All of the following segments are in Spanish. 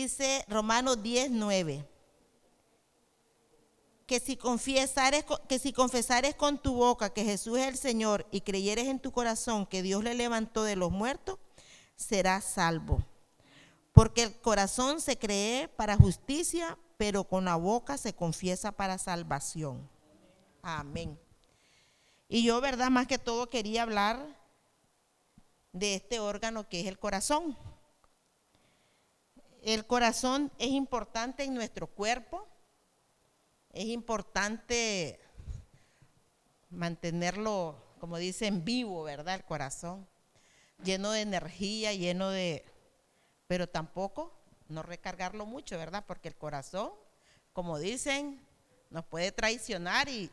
dice Romanos 10, 9. Que si, confesares, que si confesares con tu boca que Jesús es el Señor y creyeres en tu corazón que Dios le levantó de los muertos, serás salvo. Porque el corazón se cree para justicia, pero con la boca se confiesa para salvación. Amén. Y yo, verdad, más que todo quería hablar de este órgano que es el corazón. El corazón es importante en nuestro cuerpo, es importante mantenerlo, como dicen, vivo, ¿verdad? El corazón, lleno de energía, lleno de... Pero tampoco no recargarlo mucho, ¿verdad? Porque el corazón, como dicen, nos puede traicionar y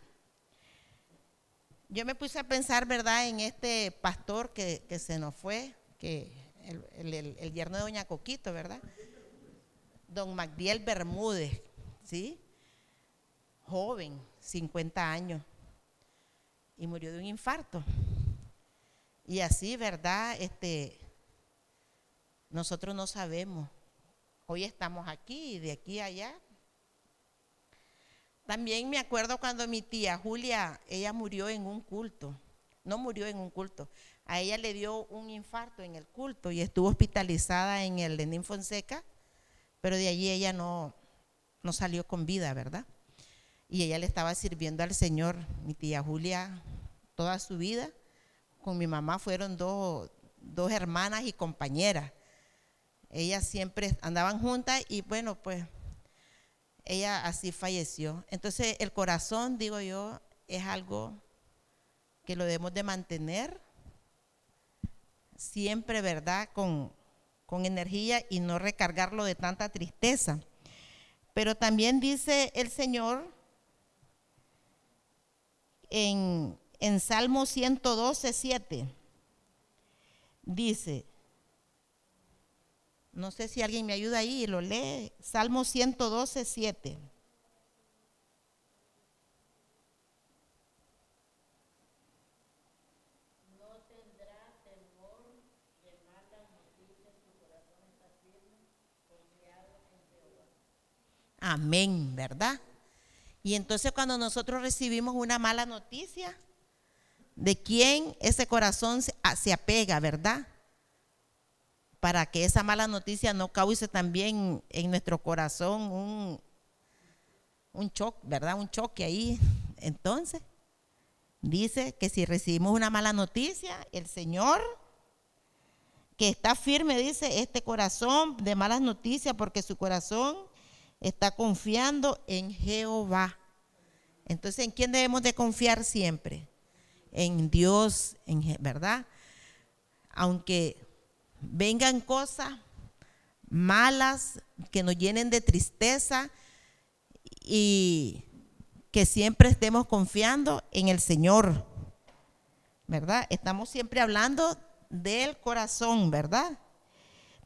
yo me puse a pensar, ¿verdad?, en este pastor que, se nos fue, que el, el, yerno de Doña Coquito, ¿verdad? Don Magdiel Bermúdez, ¿sí? Joven, 50 años, y murió de un infarto. Y así, ¿verdad? Este, nosotros no sabemos. Hoy estamos aquí y de aquí a allá también me acuerdo cuando mi tía Julia, ella murió en un culto, no murió en un culto, a ella le dio un infarto en el culto y estuvo hospitalizada en el Lenín Fonseca, pero de allí ella no, no salió con vida, ¿verdad? Y ella le estaba sirviendo al Señor, mi tía Julia, toda su vida. Con mi mamá fueron dos, dos hermanas y compañeras. Ellas siempre andaban juntas y bueno, pues ella así falleció. Entonces el corazón, digo yo, es algo que lo debemos de mantener siempre, ¿verdad? Con, con energía y no recargarlo de tanta tristeza. Pero también dice el Señor en, en Salmo 112, 7, dice, no sé si alguien me ayuda ahí y lo lee. Salmo 112, 7. Amén, ¿verdad? Y entonces cuando nosotros recibimos una mala noticia, ¿de quién ese corazón se, se apega, verdad? para que esa mala noticia no cause también en nuestro corazón un, un choque, ¿verdad? Un choque ahí. Entonces, dice que si recibimos una mala noticia, el Señor, que está firme, dice, este corazón de malas noticias, porque su corazón está confiando en Jehová. Entonces, ¿en quién debemos de confiar siempre? En Dios, en, ¿verdad? Aunque vengan cosas malas que nos llenen de tristeza y que siempre estemos confiando en el Señor, ¿verdad? Estamos siempre hablando del corazón, ¿verdad?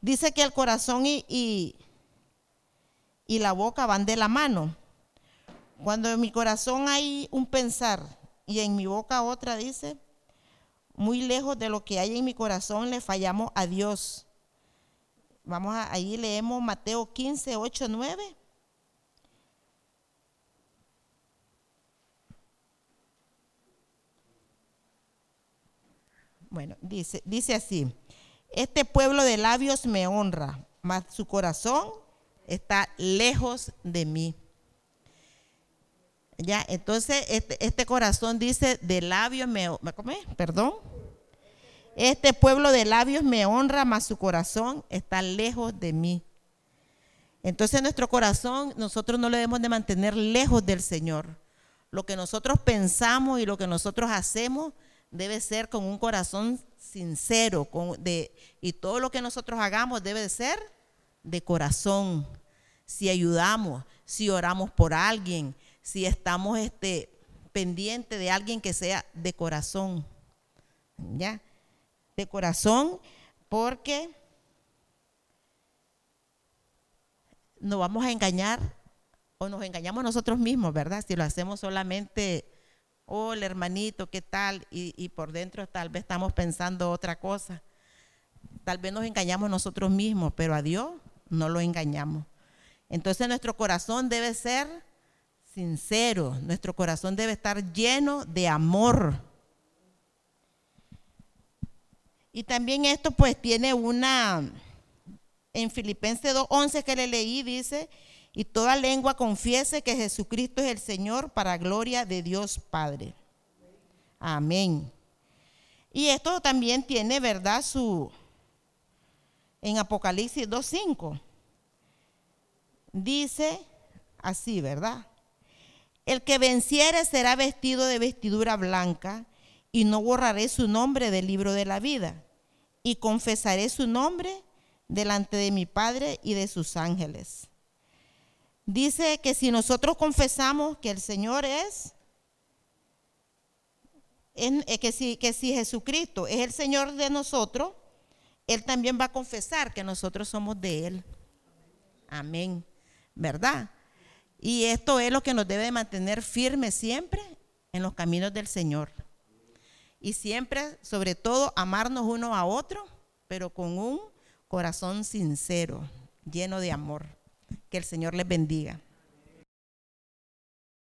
Dice que el corazón y, y, y la boca van de la mano. Cuando en mi corazón hay un pensar y en mi boca otra, dice, muy lejos de lo que hay en mi corazón, le fallamos a Dios. Vamos a, ahí leemos Mateo 15, 8, 9. Bueno, dice, dice así, este pueblo de labios me honra, mas su corazón está lejos de mí. Ya, entonces este, este, corazón dice, de labios me, ¿me Perdón. Este pueblo de labios me honra, mas su corazón está lejos de mí. Entonces nuestro corazón nosotros no lo debemos de mantener lejos del Señor. Lo que nosotros pensamos y lo que nosotros hacemos debe ser con un corazón sincero con, de, y todo lo que nosotros hagamos debe de ser de corazón. Si ayudamos, si oramos por alguien, si estamos este, pendientes de alguien que sea de corazón. ¿Ya? De corazón, porque nos vamos a engañar o nos engañamos nosotros mismos, ¿verdad? Si lo hacemos solamente, oh, hermanito, ¿qué tal? Y, y por dentro tal vez estamos pensando otra cosa. Tal vez nos engañamos nosotros mismos, pero a Dios no lo engañamos. Entonces nuestro corazón debe ser sincero, nuestro corazón debe estar lleno de amor. Y también esto pues tiene una, en Filipenses 2.11 que le leí, dice, y toda lengua confiese que Jesucristo es el Señor para gloria de Dios Padre. Amén. Y esto también tiene, ¿verdad? Su, en Apocalipsis 2.5, dice así, ¿verdad? El que venciere será vestido de vestidura blanca y no borraré su nombre del libro de la vida y confesaré su nombre delante de mi Padre y de sus ángeles. Dice que si nosotros confesamos que el Señor es, eh, que, que si Jesucristo es el Señor de nosotros, Él también va a confesar que nosotros somos de Él. Amén. ¿Verdad? Y esto es lo que nos debe mantener firmes siempre en los caminos del Señor. Y siempre, sobre todo, amarnos uno a otro, pero con un corazón sincero, lleno de amor. Que el Señor les bendiga.